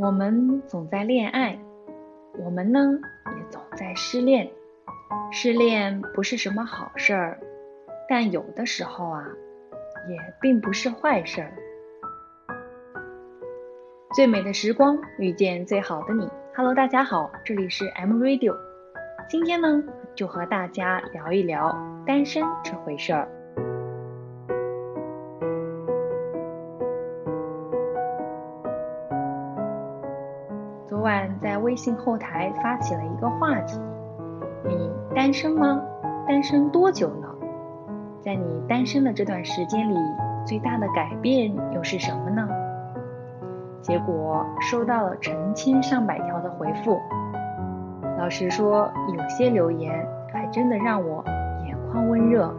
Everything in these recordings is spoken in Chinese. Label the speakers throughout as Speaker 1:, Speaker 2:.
Speaker 1: 我们总在恋爱，我们呢也总在失恋。失恋不是什么好事儿，但有的时候啊，也并不是坏事儿。最美的时光遇见最好的你。Hello，大家好，这里是 M Radio。今天呢，就和大家聊一聊单身这回事儿。信后台发起了一个话题：你单身吗？单身多久了？在你单身的这段时间里，最大的改变又是什么呢？结果收到了成千上百条的回复。老实说，有些留言还真的让我眼眶温热。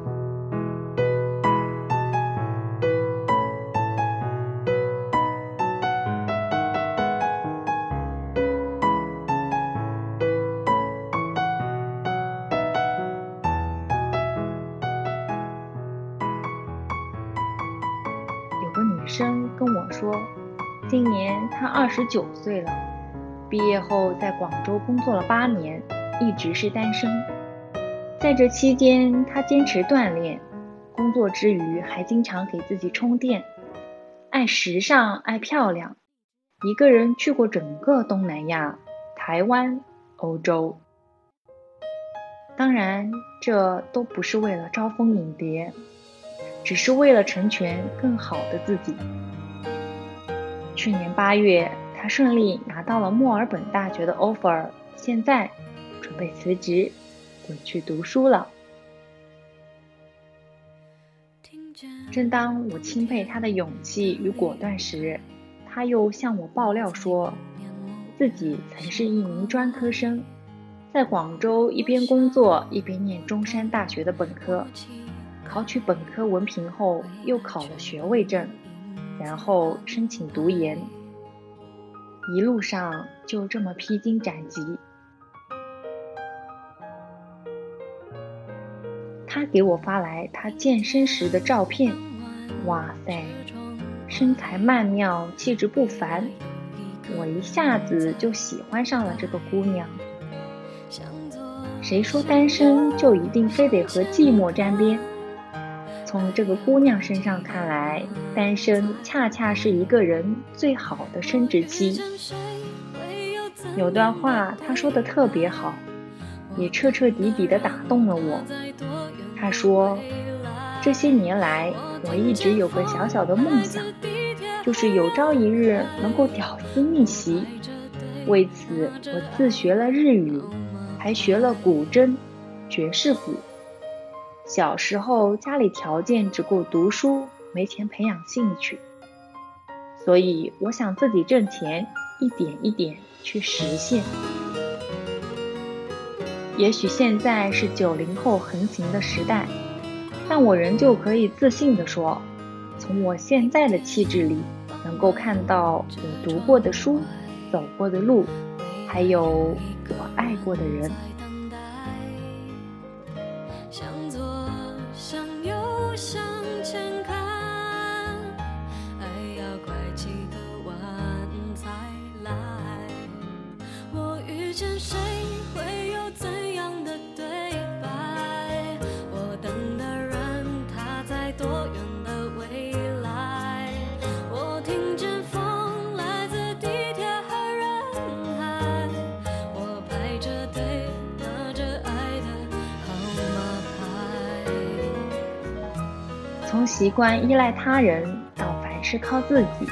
Speaker 1: 说，今年他二十九岁了，毕业后在广州工作了八年，一直是单身。在这期间，他坚持锻炼，工作之余还经常给自己充电。爱时尚，爱漂亮，一个人去过整个东南亚、台湾、欧洲。当然，这都不是为了招蜂引蝶。只是为了成全更好的自己。去年八月，他顺利拿到了墨尔本大学的 offer，现在准备辞职，滚去读书了。正当我钦佩他的勇气与果断时，他又向我爆料说，自己曾是一名专科生，在广州一边工作一边念中山大学的本科。考取本科文凭后，又考了学位证，然后申请读研，一路上就这么披荆斩棘。他给我发来他健身时的照片，哇塞，身材曼妙，气质不凡，我一下子就喜欢上了这个姑娘。谁说单身就一定非得和寂寞沾边？从这个姑娘身上看来，单身恰恰是一个人最好的生殖期。有段话她说的特别好，也彻彻底底的打动了我。她说：“这些年来，我一直有个小小的梦想，就是有朝一日能够屌丝逆袭。为此，我自学了日语，还学了古筝、爵士鼓。”小时候家里条件只够读书，没钱培养兴趣，所以我想自己挣钱，一点一点去实现。也许现在是九零后横行的时代，但我仍旧可以自信地说，从我现在的气质里，能够看到我读过的书、走过的路，还有我爱过的人。习惯依赖他人到凡事靠自己，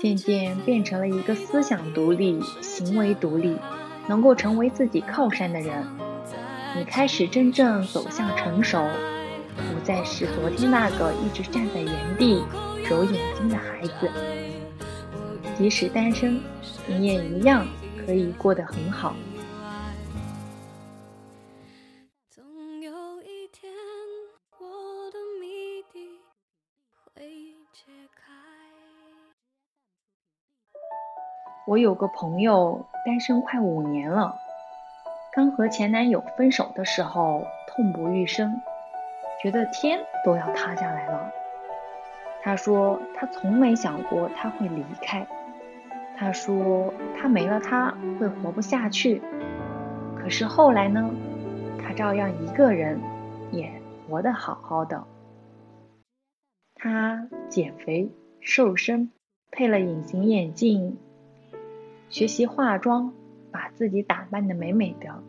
Speaker 1: 渐渐变成了一个思想独立、行为独立、能够成为自己靠山的人。你开始真正走向成熟，不再是昨天那个一直站在原地揉眼睛的孩子。即使单身，你也一样可以过得很好。我有个朋友单身快五年了，刚和前男友分手的时候痛不欲生，觉得天都要塌下来了。他说他从没想过他会离开，他说他没了他会活不下去，可是后来呢，他照样一个人也活得好好的。他减肥瘦身，配了隐形眼镜，学习化妆，把自己打扮的美美的。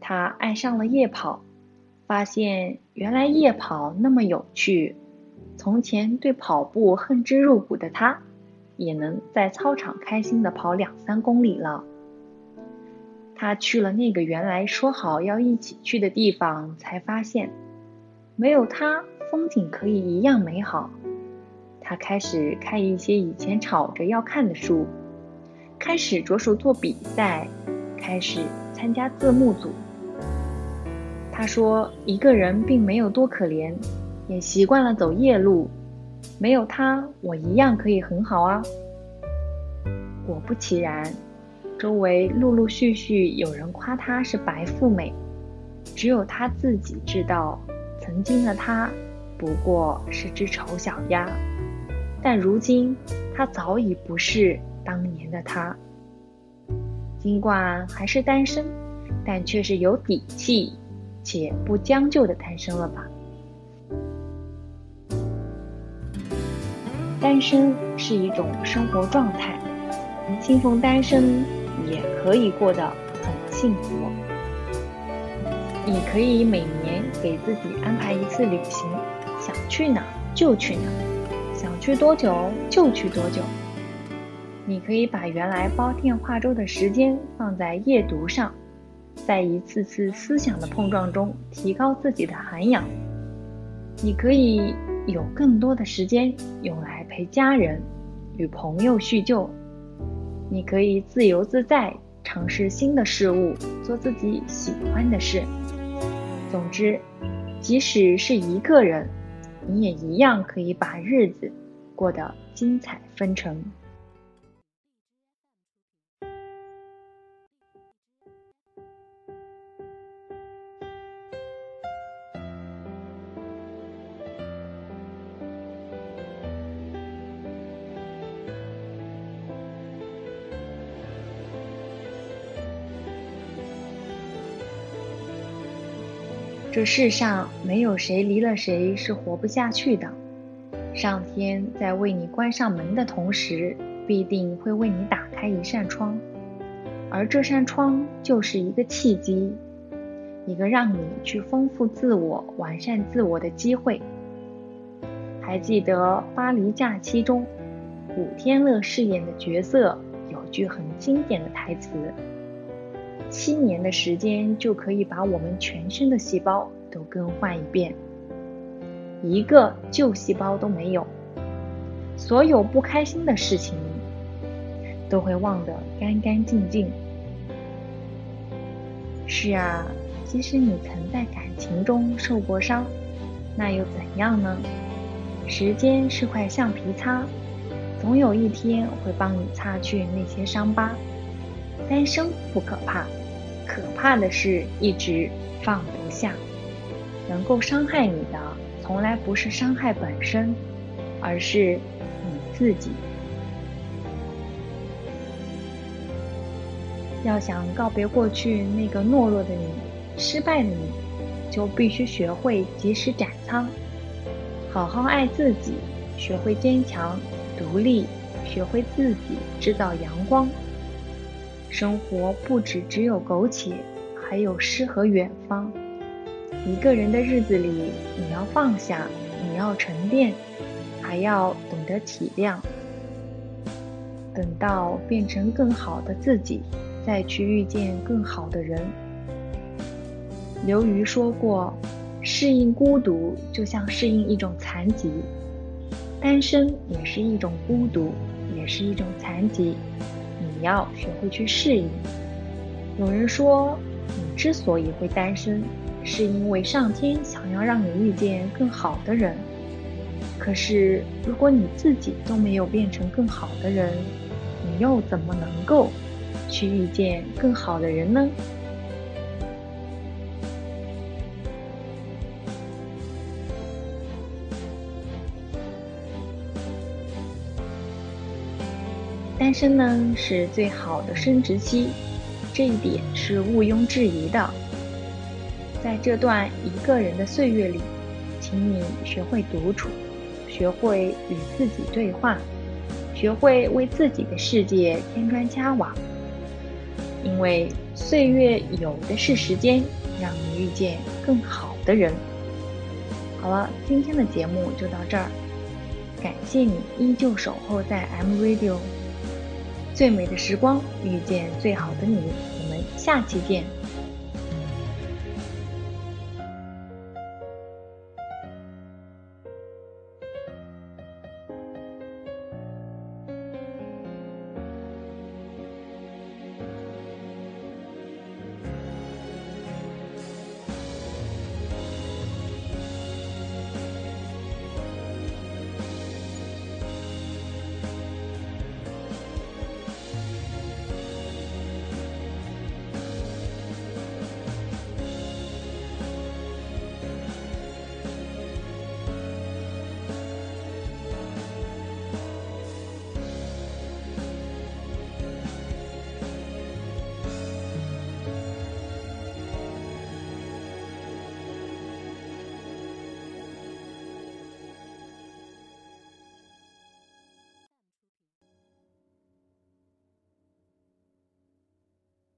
Speaker 1: 他爱上了夜跑，发现原来夜跑那么有趣。从前对跑步恨之入骨的他，也能在操场开心的跑两三公里了。他去了那个原来说好要一起去的地方，才发现没有他，风景可以一样美好。他开始看一些以前吵着要看的书，开始着手做比赛，开始参加字幕组。他说：“一个人并没有多可怜，也习惯了走夜路。没有他，我一样可以很好啊。”果不其然，周围陆陆续续有人夸他是白富美，只有他自己知道，曾经的他不过是只丑小鸭。但如今，他早已不是当年的他。尽管还是单身，但却是有底气。且不将就的单身了吧？单身是一种生活状态，信奉单身也可以过得很幸福。你可以每年给自己安排一次旅行，想去哪就去哪，想去多久就去多久。你可以把原来煲电话粥的时间放在夜读上。在一次次思想的碰撞中，提高自己的涵养。你可以有更多的时间用来陪家人、与朋友叙旧。你可以自由自在尝试新的事物，做自己喜欢的事。总之，即使是一个人，你也一样可以把日子过得精彩纷呈。这世上没有谁离了谁是活不下去的。上天在为你关上门的同时，必定会为你打开一扇窗，而这扇窗就是一个契机，一个让你去丰富自我、完善自我的机会。还记得《巴黎假期》中，古天乐饰演的角色有句很经典的台词。七年的时间就可以把我们全身的细胞都更换一遍，一个旧细胞都没有。所有不开心的事情都会忘得干干净净。是啊，即使你曾在感情中受过伤，那又怎样呢？时间是块橡皮擦，总有一天会帮你擦去那些伤疤。单身不可怕。可怕的是，一直放不下。能够伤害你的，从来不是伤害本身，而是你自己。要想告别过去那个懦弱的你、失败的你，就必须学会及时斩仓，好好爱自己，学会坚强、独立，学会自己制造阳光。生活不止只有苟且，还有诗和远方。一个人的日子里，你要放下，你要沉淀，还要懂得体谅。等到变成更好的自己，再去遇见更好的人。刘瑜说过：“适应孤独，就像适应一种残疾。单身也是一种孤独，也是一种残疾。”你要学会去适应。有人说，你之所以会单身，是因为上天想要让你遇见更好的人。可是，如果你自己都没有变成更好的人，你又怎么能够去遇见更好的人呢？单身呢是最好的生殖期，这一点是毋庸置疑的。在这段一个人的岁月里，请你学会独处，学会与自己对话，学会为自己的世界添砖加瓦。因为岁月有的是时间，让你遇见更好的人。好了，今天的节目就到这儿，感谢你依旧守候在 M Radio，最美的时光遇见最好的你，我们下期见。